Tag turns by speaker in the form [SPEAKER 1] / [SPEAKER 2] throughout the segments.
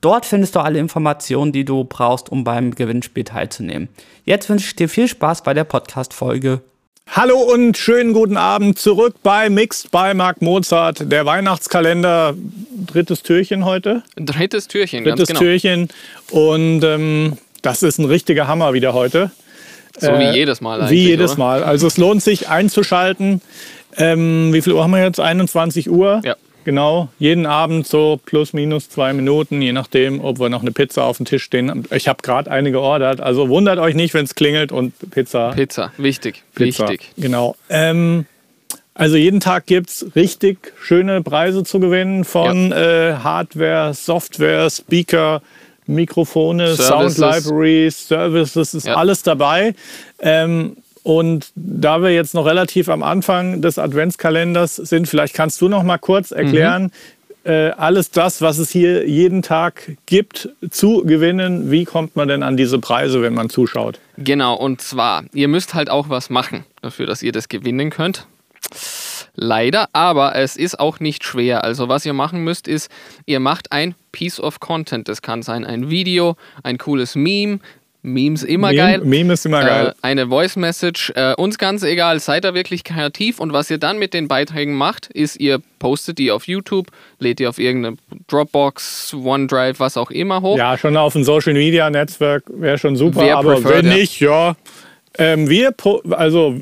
[SPEAKER 1] Dort findest du alle Informationen, die du brauchst, um beim Gewinnspiel teilzunehmen. Jetzt wünsche ich dir viel Spaß bei der Podcast-Folge.
[SPEAKER 2] Hallo und schönen guten Abend zurück bei Mixed bei Marc Mozart, der Weihnachtskalender. Drittes Türchen heute.
[SPEAKER 3] Drittes Türchen,
[SPEAKER 2] Drittes
[SPEAKER 3] ganz genau.
[SPEAKER 2] Türchen. Und ähm, das ist ein richtiger Hammer wieder heute.
[SPEAKER 3] So wie jedes Mal eigentlich.
[SPEAKER 2] Wie jedes
[SPEAKER 3] oder?
[SPEAKER 2] Mal. Also es lohnt sich einzuschalten. Ähm, wie viel Uhr haben wir jetzt? 21 Uhr?
[SPEAKER 3] Ja.
[SPEAKER 2] Genau, jeden Abend so plus minus zwei Minuten, je nachdem, ob wir noch eine Pizza auf dem Tisch stehen. Ich habe gerade eine geordert, also wundert euch nicht, wenn es klingelt und Pizza.
[SPEAKER 3] Pizza, wichtig,
[SPEAKER 2] Pizza.
[SPEAKER 3] wichtig.
[SPEAKER 2] Genau. Ähm, also jeden Tag gibt es richtig schöne Preise zu gewinnen von äh, Hardware, Software, Speaker, Mikrofone,
[SPEAKER 3] Services.
[SPEAKER 2] Sound Libraries, Services, ist
[SPEAKER 3] Ja.
[SPEAKER 2] alles dabei. Ähm, und da wir jetzt noch relativ am Anfang des Adventskalenders sind, vielleicht kannst du noch mal kurz erklären, äh, alles das, was es hier jeden Tag gibt, zu gewinnen. Wie kommt man denn an diese Preise, wenn man zuschaut?
[SPEAKER 3] Genau, und zwar, ihr müsst halt auch was machen dafür, dass ihr das gewinnen könnt. Leider, aber es ist auch nicht schwer. Also was ihr machen müsst, ist, ihr macht ein Piece of Content. Das kann sein ein Video, ein cooles Meme. Memes immer
[SPEAKER 2] Meme-
[SPEAKER 3] geil.
[SPEAKER 2] Meme ist immer geil.
[SPEAKER 3] Äh, eine Voice Message. Äh, uns ganz egal, seid da wirklich kreativ. Und was ihr dann mit den Beiträgen macht, ist, ihr postet die auf YouTube, lädt die auf irgendeine Dropbox, OneDrive, was auch immer hoch.
[SPEAKER 2] Ja, schon auf dem Social Media Netzwerk wäre schon super,
[SPEAKER 3] Wer
[SPEAKER 2] aber
[SPEAKER 3] preferred,
[SPEAKER 2] wenn nicht, ja. Ähm, wir, also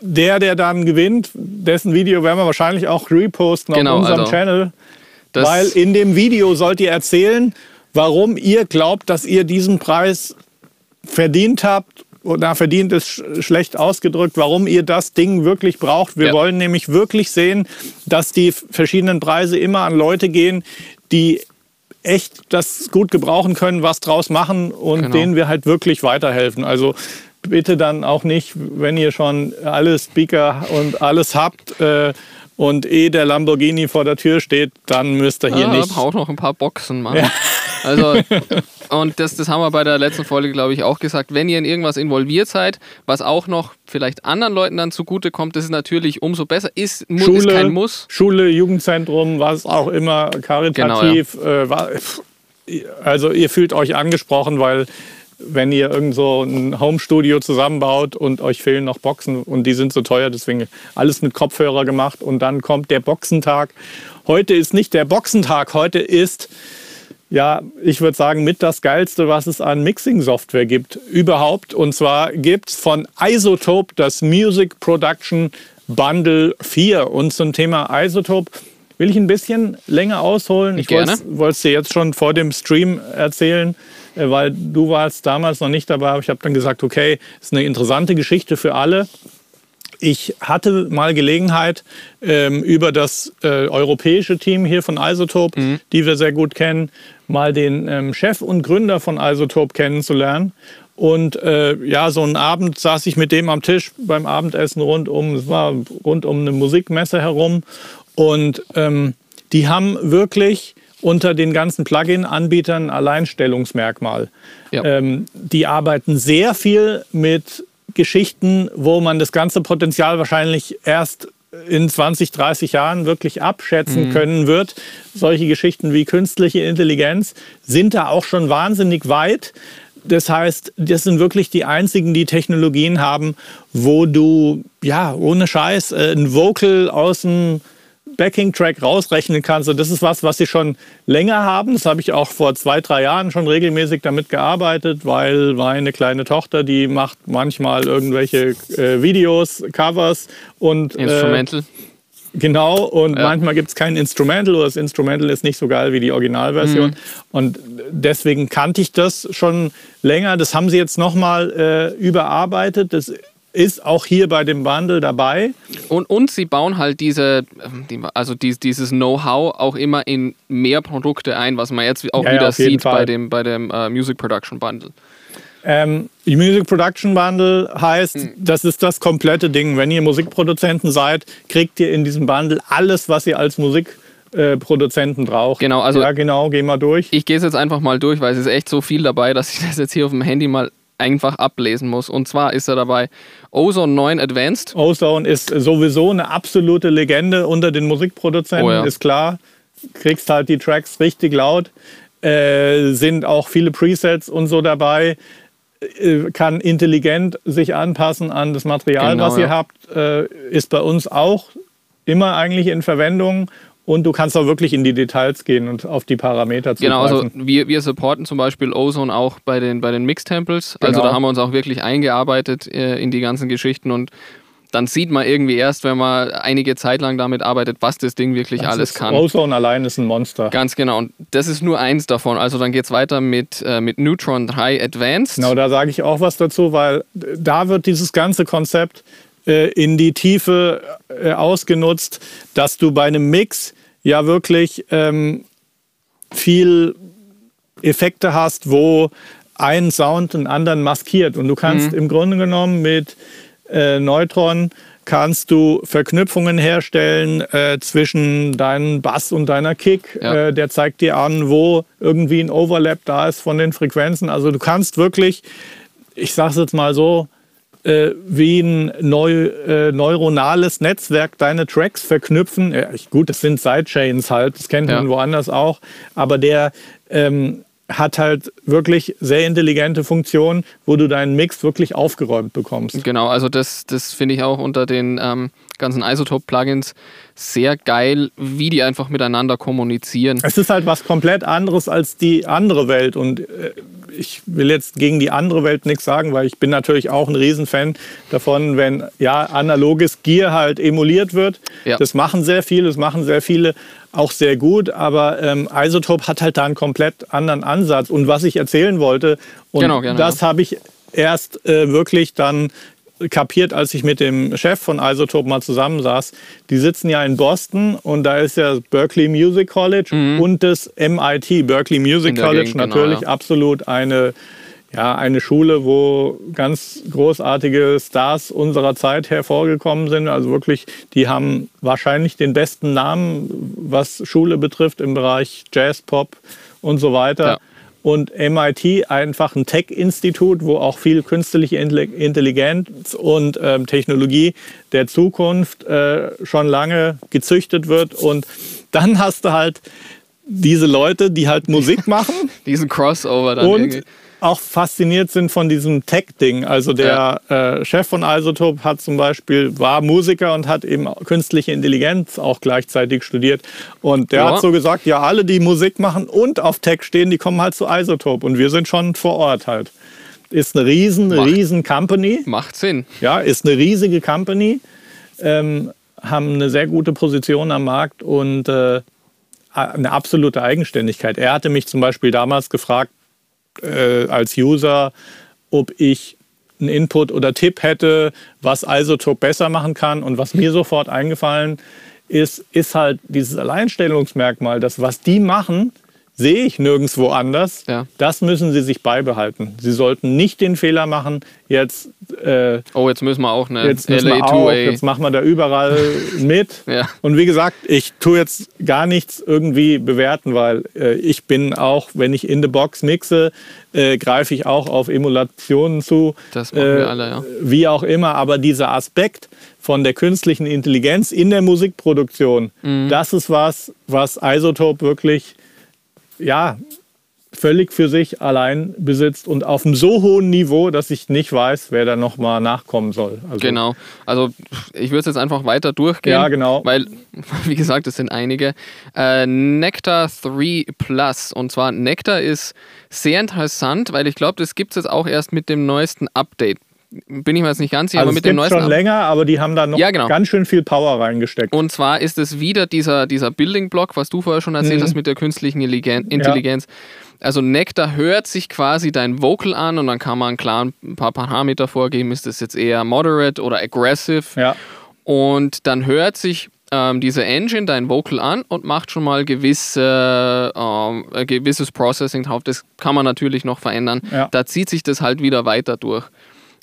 [SPEAKER 2] der, der dann gewinnt, dessen Video werden wir wahrscheinlich auch reposten
[SPEAKER 3] Genau,
[SPEAKER 2] auf unserem
[SPEAKER 3] also
[SPEAKER 2] Channel. Weil in dem Video sollt ihr erzählen, warum ihr glaubt, dass ihr diesen Preis verdient habt. Oder verdient ist sch- schlecht ausgedrückt, warum ihr das Ding wirklich braucht. Wir
[SPEAKER 3] Ja.
[SPEAKER 2] wollen nämlich wirklich sehen, dass die verschiedenen Preise immer an Leute gehen, die echt das gut gebrauchen können, was draus machen und
[SPEAKER 3] Genau.
[SPEAKER 2] denen wir halt wirklich weiterhelfen. Also bitte dann auch nicht, wenn ihr schon alle Speaker und alles habt äh, und eh der Lamborghini vor der Tür steht, dann müsst ihr hier
[SPEAKER 3] ah,
[SPEAKER 2] nicht.
[SPEAKER 3] braucht noch ein paar Boxen, Mann. Also, und das, das haben wir bei der letzten Folge, glaube ich, auch gesagt. Wenn ihr in irgendwas involviert seid, was auch noch vielleicht anderen Leuten dann zugutekommt, das ist natürlich umso besser. Ist, mu- ist kein Muss.
[SPEAKER 2] Schule, Jugendzentrum, was auch immer, karitativ.
[SPEAKER 3] Genau,
[SPEAKER 2] äh, wa- also ihr fühlt euch angesprochen, weil wenn ihr irgend so ein Homestudio zusammenbaut und euch fehlen noch Boxen und die sind so teuer, deswegen alles mit Kopfhörer gemacht und dann kommt der Boxentag. Heute ist nicht der Boxentag, heute ist ja, ich würde sagen, mit das Geilste, was es an Mixing-Software gibt überhaupt. Und zwar gibt es von Isotope das Music Production Bundle 4. Und zum Thema Isotope will ich ein bisschen länger ausholen. Ich wollte es dir jetzt schon vor dem Stream erzählen, äh, weil du warst damals noch nicht dabei. Aber ich habe dann gesagt, okay, ist eine interessante Geschichte für alle. Ich hatte mal Gelegenheit, ähm, über das äh, europäische Team hier von Isotope, die wir sehr gut kennen, mal den ähm, Chef und Gründer von Isotope kennenzulernen. Und äh, ja, so einen Abend saß ich mit dem am Tisch beim Abendessen rund um, es war rund um eine Musikmesse herum. Und ähm, die haben wirklich unter den ganzen Plugin-Anbietern ein Alleinstellungsmerkmal.
[SPEAKER 3] Ja.
[SPEAKER 2] Ähm, die arbeiten sehr viel mit Geschichten, wo man das ganze Potenzial wahrscheinlich erst in 20, 30 Jahren wirklich abschätzen können wird. Solche Geschichten wie künstliche Intelligenz sind da auch schon wahnsinnig weit. Das heißt, das sind wirklich die einzigen, die Technologien haben, wo du, ja, ohne Scheiß, äh, ein Vocal aus dem Backing-Track rausrechnen kannst. Und das ist was, was sie schon länger haben. Das habe ich auch vor zwei, drei Jahren schon regelmäßig damit gearbeitet, weil meine kleine Tochter, die macht manchmal irgendwelche äh, Videos, Covers und äh,
[SPEAKER 3] Instrumental.
[SPEAKER 2] Genau, und
[SPEAKER 3] Ja.
[SPEAKER 2] manchmal gibt es kein Instrumental oder das Instrumental ist nicht so geil wie die Originalversion.
[SPEAKER 3] Mhm.
[SPEAKER 2] Und deswegen kannte ich das schon länger. Das haben sie jetzt nochmal äh, überarbeitet. Das ist auch hier bei dem Bundle dabei.
[SPEAKER 3] Und, und sie bauen halt diese, ähm, die, also dies, dieses Know-how auch immer in mehr Produkte ein, was man jetzt auch
[SPEAKER 2] Ja,
[SPEAKER 3] wieder sieht
[SPEAKER 2] Fall.
[SPEAKER 3] bei dem, bei dem äh, Music Production Bundle.
[SPEAKER 2] Ähm, Music Production Bundle heißt, mhm. das ist das komplette Ding. Wenn ihr Musikproduzenten seid, kriegt ihr in diesem Bundle alles, was ihr als Musikproduzenten braucht.
[SPEAKER 3] Genau, also
[SPEAKER 2] ja, genau, geh mal durch.
[SPEAKER 3] Ich gehe es jetzt einfach mal durch, weil es ist echt so viel dabei, dass ich das jetzt hier auf dem Handy mal einfach ablesen muss. Und zwar ist er dabei Ozone 9 Advanced.
[SPEAKER 2] Ozone ist sowieso eine absolute Legende unter den Musikproduzenten, oh ja. ist klar. Kriegst halt die Tracks richtig laut. Äh, sind auch viele Presets und so dabei. Äh, kann intelligent sich anpassen an das Material, genau, was ihr ja. habt. Äh, ist bei uns auch immer eigentlich in Verwendung und du kannst auch wirklich in die Details gehen und auf die Parameter
[SPEAKER 3] zugreifen. Genau, also wir, wir supporten zum Beispiel Ozone auch bei den, bei den Mix-Temples. Also genau. da haben wir uns auch wirklich eingearbeitet äh, in die ganzen Geschichten und dann sieht man irgendwie erst, wenn man einige Zeit lang damit arbeitet, was das Ding wirklich das alles kann.
[SPEAKER 2] Ozone allein ist ein Monster.
[SPEAKER 3] Ganz genau. Und das ist nur eins davon. Also dann geht es weiter mit, äh, mit Neutron 3 Advanced.
[SPEAKER 2] Genau, da sage ich auch was dazu, weil da wird dieses ganze Konzept äh, in die Tiefe äh, ausgenutzt, dass du bei einem Mix ja wirklich ähm, viel Effekte hast, wo ein Sound einen anderen maskiert. Und du kannst mhm. im Grunde genommen mit äh, Neutron kannst du Verknüpfungen herstellen äh, zwischen deinem Bass und deiner Kick. Ja. Äh, der zeigt dir an, wo irgendwie ein Overlap da ist von den Frequenzen. Also du kannst wirklich, ich sage es jetzt mal so, äh, wie ein neu, äh, neuronales Netzwerk deine Tracks verknüpfen. Ja, gut, das sind Sidechains halt, das kennt ja. man woanders auch, aber der ähm, hat halt wirklich sehr intelligente Funktionen, wo du deinen Mix wirklich aufgeräumt bekommst.
[SPEAKER 3] Genau, also das, das finde ich auch unter den ähm, ganzen Isotope-Plugins sehr geil, wie die einfach miteinander kommunizieren.
[SPEAKER 2] Es ist halt was komplett anderes als die andere Welt und äh, ich will jetzt gegen die andere Welt nichts sagen, weil ich bin natürlich auch ein Riesenfan davon, wenn ja analoges Gear halt emuliert wird. Ja. Das machen sehr viele, das machen sehr viele auch sehr gut, aber ähm, Isotope hat halt da einen komplett anderen Ansatz. Und was ich erzählen wollte, und genau, gerne, das ja. habe ich erst äh, wirklich dann kapiert, als ich mit dem Chef von Isotope mal zusammensaß. Die sitzen ja in Boston und da ist ja Berkeley Music College mhm. und das MIT, Berkeley Music College, Gegend, genau, natürlich genau, ja. absolut eine, ja, eine Schule, wo ganz großartige Stars unserer Zeit hervorgekommen sind. Also wirklich, die haben wahrscheinlich den besten Namen, was Schule betrifft im Bereich Jazz, Pop und so weiter. Ja und MIT einfach ein Tech-Institut, wo auch viel künstliche Intelligenz und ähm, Technologie der Zukunft äh, schon lange gezüchtet wird. Und dann hast du halt diese Leute, die halt Musik machen.
[SPEAKER 3] Diesen Crossover dann
[SPEAKER 2] und irgendwie auch fasziniert sind von diesem Tech-Ding. Also der ja. äh, Chef von Isotope hat zum Beispiel, war Musiker und hat eben künstliche Intelligenz auch gleichzeitig studiert. Und der ja. hat so gesagt, ja, alle, die Musik machen und auf Tech stehen, die kommen halt zu Isotope. Und wir sind schon vor Ort halt. Ist eine riesen, Macht. riesen Company.
[SPEAKER 3] Macht Sinn.
[SPEAKER 2] Ja, ist eine riesige Company. Ähm, haben eine sehr gute Position am Markt und äh, eine absolute Eigenständigkeit. Er hatte mich zum Beispiel damals gefragt, äh, als User, ob ich einen Input oder Tipp hätte, was Isotope besser machen kann. Und was mir sofort eingefallen ist, ist halt dieses Alleinstellungsmerkmal, dass was die machen, sehe ich nirgendwo anders. Ja. Das müssen sie sich beibehalten. Sie sollten nicht den Fehler machen, jetzt.
[SPEAKER 3] Äh, oh, jetzt müssen wir auch eine
[SPEAKER 2] jetzt LA2A. Auch, jetzt machen wir da überall mit. ja. Und wie gesagt, ich tue jetzt gar nichts irgendwie bewerten, weil äh, ich bin auch, wenn ich in the Box mixe, äh, greife ich auch auf Emulationen zu.
[SPEAKER 3] Das machen wir äh, alle, ja.
[SPEAKER 2] Wie auch immer, aber dieser Aspekt von der künstlichen Intelligenz in der Musikproduktion, mhm. das ist was, was Isotope wirklich ja, völlig für sich allein besitzt und auf einem so hohen Niveau, dass ich nicht weiß, wer da nochmal nachkommen soll.
[SPEAKER 3] Also genau. Also ich würde jetzt einfach weiter durchgehen.
[SPEAKER 2] Ja, genau.
[SPEAKER 3] Weil, wie gesagt, es sind einige. Äh, Nectar 3 Plus. Und zwar Nectar ist sehr interessant, weil ich glaube, das gibt es jetzt auch erst mit dem neuesten Update bin ich mir jetzt nicht ganz sicher,
[SPEAKER 2] also aber mit dem neuesten. schon länger, aber die haben da noch ja, genau. ganz schön viel Power reingesteckt.
[SPEAKER 3] Und zwar ist es wieder dieser, dieser Building-Block, was du vorher schon erzählt mhm. hast mit der künstlichen Intelligenz. Ja. Also Nectar hört sich quasi dein Vocal an und dann kann man klar ein paar Parameter vorgeben, ist das jetzt eher moderate oder aggressive.
[SPEAKER 2] Ja.
[SPEAKER 3] Und dann hört sich ähm, diese Engine dein Vocal an und macht schon mal gewisse, ähm, ein gewisses Processing drauf. Das kann man natürlich noch verändern.
[SPEAKER 2] Ja.
[SPEAKER 3] Da zieht sich das halt wieder weiter durch.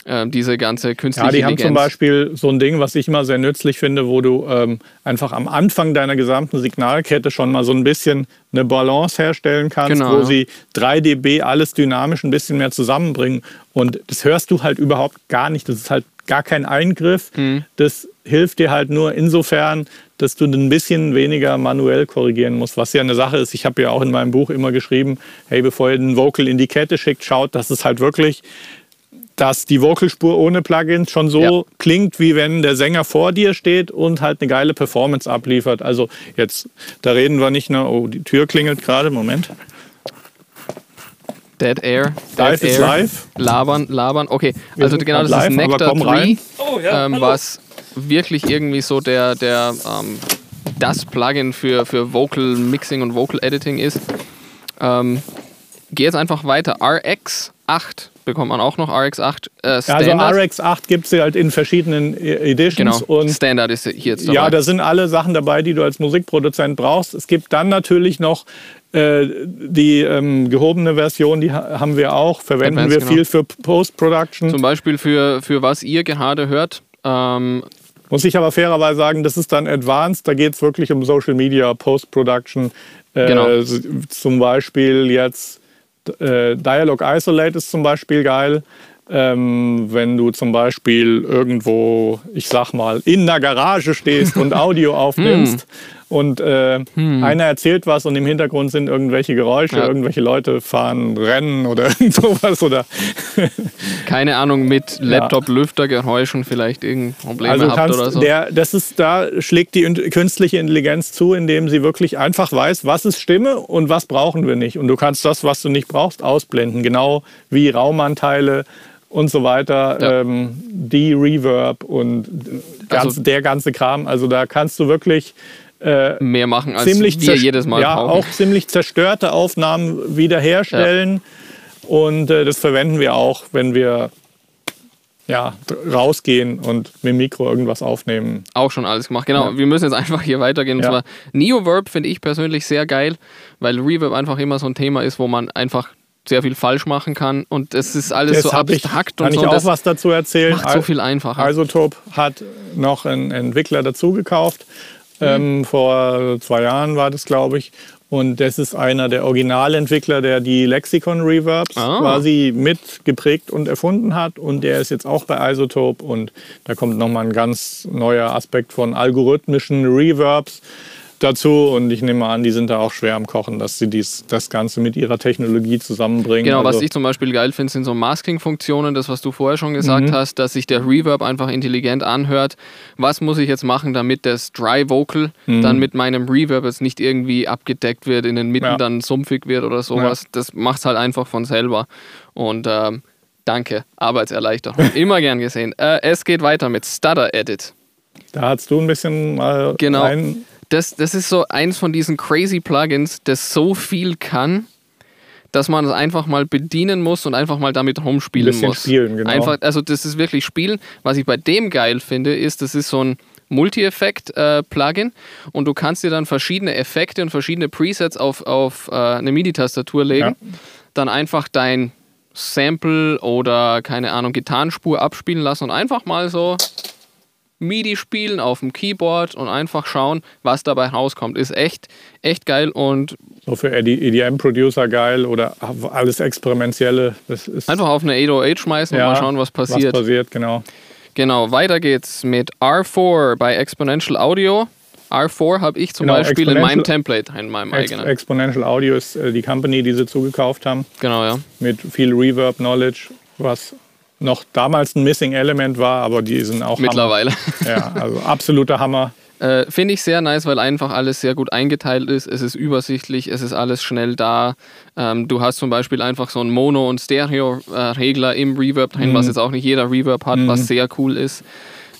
[SPEAKER 3] Ähm, diese ganze künstliche
[SPEAKER 2] Ja, die haben
[SPEAKER 3] Intelligenz.
[SPEAKER 2] zum Beispiel so ein Ding, was ich immer sehr nützlich finde, wo du ähm, einfach am Anfang deiner gesamten Signalkette schon mal so ein bisschen eine Balance herstellen kannst,
[SPEAKER 3] Genau,
[SPEAKER 2] wo sie 3 dB alles dynamisch ein bisschen mehr zusammenbringen. Und das hörst du halt überhaupt gar nicht. Das ist halt gar kein Eingriff.
[SPEAKER 3] Mhm.
[SPEAKER 2] Das hilft dir halt nur insofern, dass du ein bisschen weniger manuell korrigieren musst, was ja eine Sache ist. Ich habe ja auch in meinem Buch immer geschrieben, hey, bevor ihr den Vocal in die Kette schickt, schaut, dass es halt wirklich dass die Vocalspur ohne Plugins schon so
[SPEAKER 3] Ja.
[SPEAKER 2] klingt, wie wenn der Sänger vor dir steht und halt eine geile Performance abliefert. Also jetzt, da reden wir nicht nur, oh, die Tür klingelt gerade, Moment.
[SPEAKER 3] Dead Air.
[SPEAKER 2] Live
[SPEAKER 3] Dead
[SPEAKER 2] ist
[SPEAKER 3] Air.
[SPEAKER 2] live.
[SPEAKER 3] Labern, labern. Okay,
[SPEAKER 2] Wir
[SPEAKER 3] also genau, das ist
[SPEAKER 2] live, aber
[SPEAKER 3] Nectar
[SPEAKER 2] komm
[SPEAKER 3] 3,
[SPEAKER 2] rein.
[SPEAKER 3] ähm, was wirklich irgendwie so der, der ähm, das Plugin für, für Vocal Mixing und Vocal Editing ist. Ähm, Geh jetzt einfach weiter. RX8 bekommt man auch noch. RX8 äh,
[SPEAKER 2] Also
[SPEAKER 3] Standard.
[SPEAKER 2] RX8 gibt es halt in verschiedenen E- Editions
[SPEAKER 3] genau,
[SPEAKER 2] und
[SPEAKER 3] Standard ist hier jetzt
[SPEAKER 2] Ja,
[SPEAKER 3] dabei.
[SPEAKER 2] da sind alle Sachen dabei, die du als Musikproduzent brauchst. Es gibt dann natürlich noch äh, die ähm, gehobene Version, die ha haben wir auch, verwenden
[SPEAKER 3] Advanced,
[SPEAKER 2] wir
[SPEAKER 3] genau.
[SPEAKER 2] viel für Post-Production.
[SPEAKER 3] Zum Beispiel für, für was ihr gerade hört. Ähm,
[SPEAKER 2] Muss ich aber fairerweise sagen, das ist dann Advanced, da geht es wirklich um Social Media, Post-Production. Äh,
[SPEAKER 3] Genau.
[SPEAKER 2] Zum Beispiel jetzt äh, Dialog Isolate ist zum Beispiel geil. Ähm, wenn du zum Beispiel irgendwo, ich sag mal, in einer Garage stehst und Audio aufnimmst und äh, einer erzählt was und im Hintergrund sind irgendwelche Geräusche,
[SPEAKER 3] Ja.
[SPEAKER 2] irgendwelche Leute fahren, rennen oder sowas oder
[SPEAKER 3] keine Ahnung, mit Laptop-Lüftergeräuschen vielleicht irgendein Problem
[SPEAKER 2] Also
[SPEAKER 3] habt
[SPEAKER 2] kannst,
[SPEAKER 3] oder so.
[SPEAKER 2] der, das ist, da schlägt die künstliche Intelligenz zu, indem sie wirklich einfach weiß, was ist Stimme und was brauchen wir nicht. Und du kannst das, was du nicht brauchst, ausblenden. Genau wie Raumanteile und so weiter,
[SPEAKER 3] Ja.
[SPEAKER 2] ähm, die Reverb und ganz,
[SPEAKER 3] Also-
[SPEAKER 2] der ganze Kram. Also da kannst du wirklich
[SPEAKER 3] mehr machen, als
[SPEAKER 2] ziemlich,
[SPEAKER 3] wir jedes Mal
[SPEAKER 2] ja,
[SPEAKER 3] brauchen.
[SPEAKER 2] auch ziemlich zerstörte Aufnahmen wiederherstellen. Und äh, das verwenden wir auch, wenn wir ja, rausgehen und mit dem Mikro irgendwas aufnehmen.
[SPEAKER 3] Auch schon alles gemacht. Genau,
[SPEAKER 2] Ja.
[SPEAKER 3] wir müssen jetzt einfach hier weitergehen. Und
[SPEAKER 2] Ja.
[SPEAKER 3] zwar Neoverb finde ich persönlich sehr geil, weil Reverb einfach immer so ein Thema ist, wo man einfach sehr viel falsch machen kann. Und es ist alles so
[SPEAKER 2] hab ich,
[SPEAKER 3] abstrakt
[SPEAKER 2] kann
[SPEAKER 3] und so.
[SPEAKER 2] ich
[SPEAKER 3] und
[SPEAKER 2] auch
[SPEAKER 3] das
[SPEAKER 2] was dazu erzählen.
[SPEAKER 3] macht so viel einfacher.
[SPEAKER 2] Isotope hat noch einen Entwickler dazu gekauft.
[SPEAKER 3] Mhm.
[SPEAKER 2] Ähm, vor zwei Jahren war das, glaube ich. Und das ist einer der Originalentwickler, der die Lexicon Reverbs
[SPEAKER 3] Ah.
[SPEAKER 2] quasi mitgeprägt und erfunden hat. Und der ist jetzt auch bei Isotope. Und da kommt nochmal ein ganz neuer Aspekt von algorithmischen Reverbs dazu. Und ich nehme an, die sind da auch schwer am Kochen, dass sie dies, das Ganze mit ihrer Technologie zusammenbringen.
[SPEAKER 3] Genau, was
[SPEAKER 2] Also-
[SPEAKER 3] ich zum Beispiel geil finde, sind so Masking-Funktionen, das, was du vorher schon gesagt
[SPEAKER 2] Mhm.
[SPEAKER 3] hast, dass sich der Reverb einfach intelligent anhört. Was muss ich jetzt machen, damit das Dry Vocal
[SPEAKER 2] Mhm.
[SPEAKER 3] dann mit meinem Reverb jetzt nicht irgendwie abgedeckt wird, in den Mitten
[SPEAKER 2] Ja.
[SPEAKER 3] dann sumpfig wird oder sowas. Das macht es halt einfach von selber. Und ähm, danke, Arbeitserleichterung. Immer gern gesehen. Äh, es geht weiter mit Stutter Edit.
[SPEAKER 2] Da hast du ein bisschen mal
[SPEAKER 3] Genau.
[SPEAKER 2] rein.
[SPEAKER 3] Das, das ist so eins von diesen crazy Plugins, das so viel kann, dass man es einfach mal bedienen muss und einfach mal damit rumspielen
[SPEAKER 2] Ein bisschen
[SPEAKER 3] muss.
[SPEAKER 2] spielen, genau.
[SPEAKER 3] Einfach, also das ist wirklich Spielen. Was ich bei dem geil finde, ist, das ist so ein Multi-Effekt-Plugin und du kannst dir dann verschiedene Effekte und verschiedene Presets auf, auf äh, eine MIDI-Tastatur legen.
[SPEAKER 2] Ja.
[SPEAKER 3] Dann einfach dein Sample oder keine Ahnung, Gitarrenspur abspielen lassen und einfach mal so MIDI spielen auf dem Keyboard und einfach schauen, was dabei rauskommt. Ist echt, echt geil und
[SPEAKER 2] So für EDM-Producer geil oder alles Experimentelle. Das ist
[SPEAKER 3] einfach auf eine 808 schmeißen
[SPEAKER 2] ja,
[SPEAKER 3] und mal schauen, was passiert.
[SPEAKER 2] Was passiert, genau.
[SPEAKER 3] Genau, weiter geht's mit R4 bei Exponential Audio. R4 habe ich zum
[SPEAKER 2] Genau,
[SPEAKER 3] Beispiel in meinem Template, in meinem
[SPEAKER 2] Ex
[SPEAKER 3] eigenen.
[SPEAKER 2] Exponential Audio ist äh, die Company, die sie zugekauft haben,
[SPEAKER 3] genau, ja.
[SPEAKER 2] mit viel Reverb-Knowledge, was noch damals ein Missing Element war, aber die sind auch
[SPEAKER 3] Mittlerweile.
[SPEAKER 2] Hammer. Ja, also absoluter Hammer.
[SPEAKER 3] Äh, Finde ich sehr nice, weil einfach alles sehr gut eingeteilt ist. Es ist übersichtlich, es ist alles schnell da. Ähm, du hast zum Beispiel einfach so einen Mono- und Stereo-Regler im Reverb drin,
[SPEAKER 2] Mhm.
[SPEAKER 3] was jetzt auch nicht jeder Reverb hat, was sehr cool ist.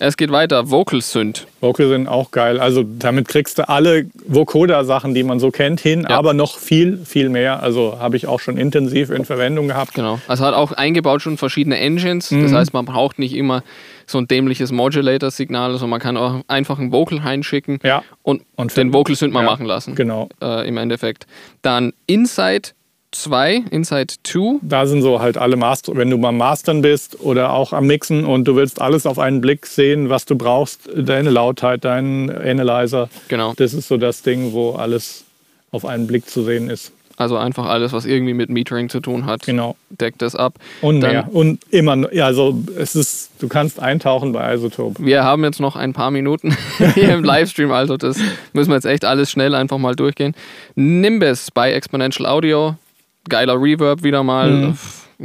[SPEAKER 3] Es geht weiter. Vocal Synth.
[SPEAKER 2] Vocal sind auch geil. Also damit kriegst du alle Vocoder-Sachen, die man so kennt, hin,
[SPEAKER 3] Ja.
[SPEAKER 2] aber noch viel, viel mehr. Also habe ich auch schon intensiv in Verwendung gehabt.
[SPEAKER 3] Genau. Also hat auch eingebaut schon verschiedene Engines.
[SPEAKER 2] Mhm.
[SPEAKER 3] Das heißt, man braucht nicht immer so ein dämliches Modulator-Signal. Also man kann auch einfach ein Vocal reinschicken
[SPEAKER 2] Ja.
[SPEAKER 3] und,
[SPEAKER 2] Und
[SPEAKER 3] den Vocal Synth mal
[SPEAKER 2] ja,
[SPEAKER 3] machen lassen.
[SPEAKER 2] Genau.
[SPEAKER 3] Äh, Im Endeffekt. Dann Inside 2, Inside 2.
[SPEAKER 2] Da sind so halt alle Master, wenn du beim Mastern bist oder auch am Mixen und du willst alles auf einen Blick sehen, was du brauchst, deine Lautheit, deinen Analyzer.
[SPEAKER 3] Genau.
[SPEAKER 2] Das ist so das Ding, wo alles auf einen Blick zu sehen ist.
[SPEAKER 3] Also einfach alles, was irgendwie mit Metering zu tun hat,
[SPEAKER 2] Genau.
[SPEAKER 3] deckt das ab.
[SPEAKER 2] Und
[SPEAKER 3] Dann-
[SPEAKER 2] mehr. Und immer, also es ist, du kannst eintauchen bei Isotope.
[SPEAKER 3] Wir haben jetzt noch ein paar Minuten hier im Livestream, also das müssen wir jetzt echt alles schnell einfach mal durchgehen. Nimbus bei Exponential Audio, geiler Reverb wieder mal.
[SPEAKER 2] Mhm.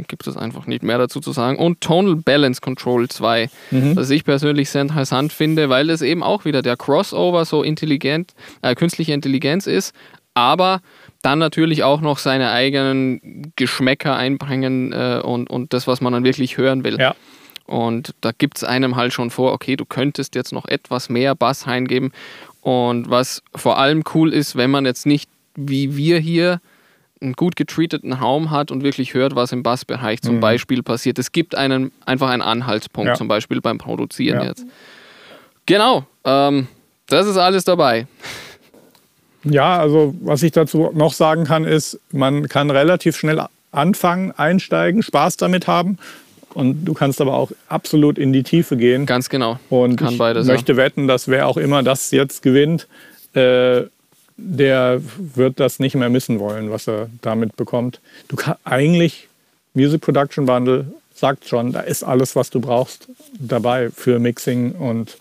[SPEAKER 3] Gibt es einfach nicht mehr dazu zu sagen. Und Tonal Balance Control 2,
[SPEAKER 2] Mhm.
[SPEAKER 3] was ich persönlich sehr interessant finde, weil es eben auch wieder der Crossover so intelligent, äh, künstliche Intelligenz ist, aber dann natürlich auch noch seine eigenen Geschmäcker einbringen äh, und, und das, was man dann wirklich hören will.
[SPEAKER 2] Ja.
[SPEAKER 3] Und da gibt es einem halt schon vor, okay, du könntest jetzt noch etwas mehr Bass reingeben. Und was vor allem cool ist, wenn man jetzt nicht wie wir hier einen gut getreateten Raum hat und wirklich hört, was im Bassbereich zum Beispiel passiert. Es gibt einen einfach einen Anhaltspunkt,
[SPEAKER 2] Ja.
[SPEAKER 3] zum Beispiel beim Produzieren
[SPEAKER 2] Ja.
[SPEAKER 3] jetzt. Genau, ähm, das ist alles dabei.
[SPEAKER 2] Ja, also was ich dazu noch sagen kann, ist, man kann relativ schnell anfangen, einsteigen, Spaß damit haben. Und du kannst aber auch absolut in die Tiefe gehen.
[SPEAKER 3] Ganz genau.
[SPEAKER 2] Und
[SPEAKER 3] Kann
[SPEAKER 2] ich
[SPEAKER 3] beides,
[SPEAKER 2] möchte wetten, dass wer auch immer das jetzt gewinnt, äh, der wird das nicht mehr missen wollen, was er damit bekommt. Du kannst eigentlich Music Production Bundle sagt schon, da ist alles, was du brauchst dabei für Mixing und
[SPEAKER 3] ja.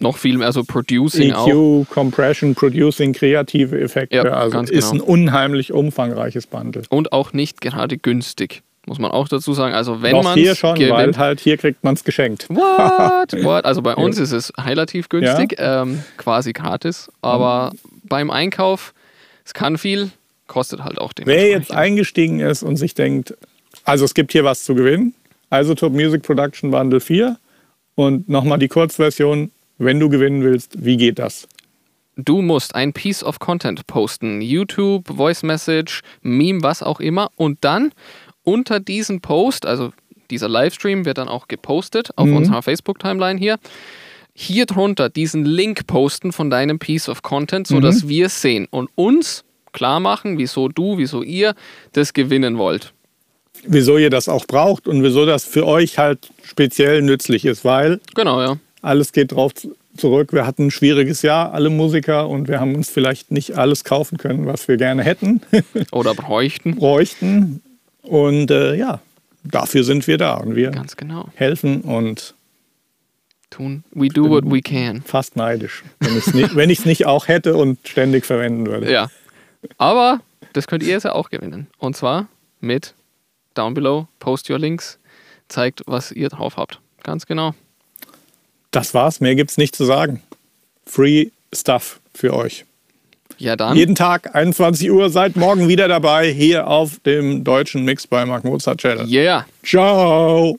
[SPEAKER 3] Noch viel mehr, also Producing
[SPEAKER 2] EQ,
[SPEAKER 3] auch.
[SPEAKER 2] Compression, Producing, kreative Effekte.
[SPEAKER 3] Ja,
[SPEAKER 2] also
[SPEAKER 3] ganz
[SPEAKER 2] ist
[SPEAKER 3] genau.
[SPEAKER 2] ein unheimlich umfangreiches Bundle.
[SPEAKER 3] Und auch nicht gerade günstig, muss man auch dazu sagen. Also wenn man
[SPEAKER 2] hier schon, weil halt hier kriegt man es geschenkt.
[SPEAKER 3] What? What? Also bei uns ist es relativ günstig, ähm, quasi gratis. Aber beim Einkauf, es kann viel, kostet halt auch den.
[SPEAKER 2] Wer jetzt eingestiegen ist und sich denkt, also es gibt hier was zu gewinnen, Isotope Music Production Bundle 4 und nochmal die Kurzversion, wenn du gewinnen willst, wie geht das?
[SPEAKER 3] Du musst ein Piece of Content posten. YouTube, Voice Message, Meme, was auch immer. Und dann unter diesem Post, also dieser Livestream wird dann auch gepostet auf unserer Facebook-Timeline hier. Hier drunter diesen Link posten von deinem Piece of Content, sodass wir es sehen und uns klar machen, wieso du, wieso ihr das gewinnen wollt.
[SPEAKER 2] Wieso ihr das auch braucht und wieso das für euch halt speziell nützlich ist, weil
[SPEAKER 3] Genau, ja.
[SPEAKER 2] alles geht drauf zu- zurück. Wir hatten ein schwieriges Jahr, alle Musiker, und wir haben uns vielleicht nicht alles kaufen können, was wir gerne hätten,
[SPEAKER 3] Oder bräuchten.
[SPEAKER 2] bräuchten. Und äh, ja, dafür sind wir da und wir
[SPEAKER 3] Ganz genau.
[SPEAKER 2] helfen und
[SPEAKER 3] Tun. We do what we can.
[SPEAKER 2] fast neidisch, wenn ich es nicht, wenn ich's nicht auch hätte und ständig verwenden würde.
[SPEAKER 3] Ja. Aber das könnt ihr jetzt ja auch gewinnen. Und zwar mit Down Below, Post Your Links, zeigt, was ihr drauf habt. Ganz genau.
[SPEAKER 2] Das war's, mehr gibt's nicht zu sagen. Free Stuff für euch.
[SPEAKER 3] Ja, dann.
[SPEAKER 2] Jeden Tag 21 Uhr, seid morgen wieder dabei hier auf dem deutschen Mix bei Mark Mozart Channel.
[SPEAKER 3] Yeah.
[SPEAKER 2] Ciao!